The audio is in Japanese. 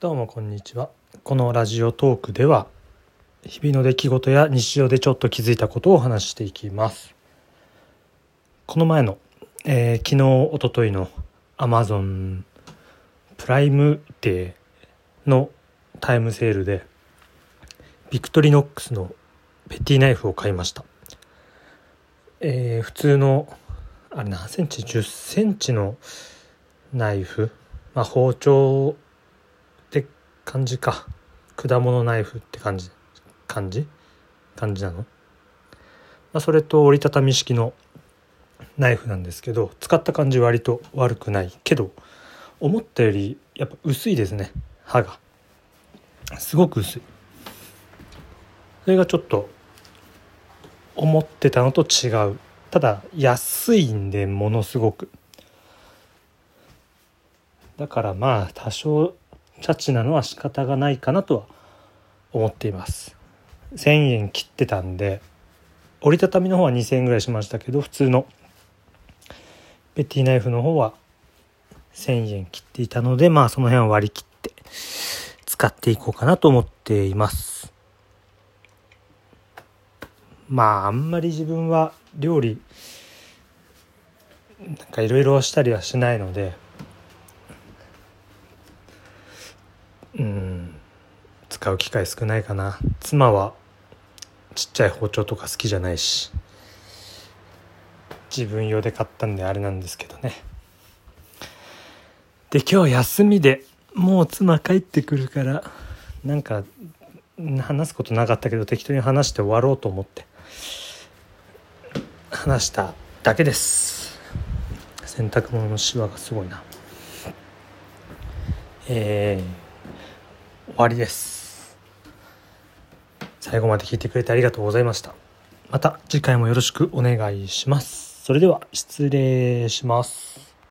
どうもこんにちは。このラジオトークでは日々の出来事や日常でちょっと気づいたことをお話していきます。この前の、えー、昨日おとといの Amazon プライムデーのタイムセールでビクトリノックスのペティナイフを買いました。えー、普通のあれ何センチ？10センチのナイフ、まあ、包丁感じか。果物ナイフって感じ。感じ？感じなの、まあ、それと折りたたみ式のナイフなんですけど使った感じ割と悪くない。けど思ったよりやっぱ薄いですね。刃が。すごく薄い。それがちょっと思ってたのと違う。ただ安いんでものすごく。だからまあ多少チャチなのは仕方がないかなとは思っています。1,000円切ってたんで折りたたみの方は2,000円ぐらいしましたけど普通のペティナイフの方は1,000円切っていたのでまあその辺は割り切って使っていこうかなと思っています。まああんまり自分は料理なんかいろいろしたりはしないのでうん。使う機会少ないかな。妻はちっちゃい包丁とか好きじゃないし自分用で買ったんであれなんですけどね。で今日休みでもう妻帰ってくるからなんか話すことなかったけど適当に話して終わろうと思って話しただけです。洗濯物のシワがすごいな。えー、終わりです。最後まで聞いてくれてありがとうございました。また次回もよろしくお願いします。それでは失礼します。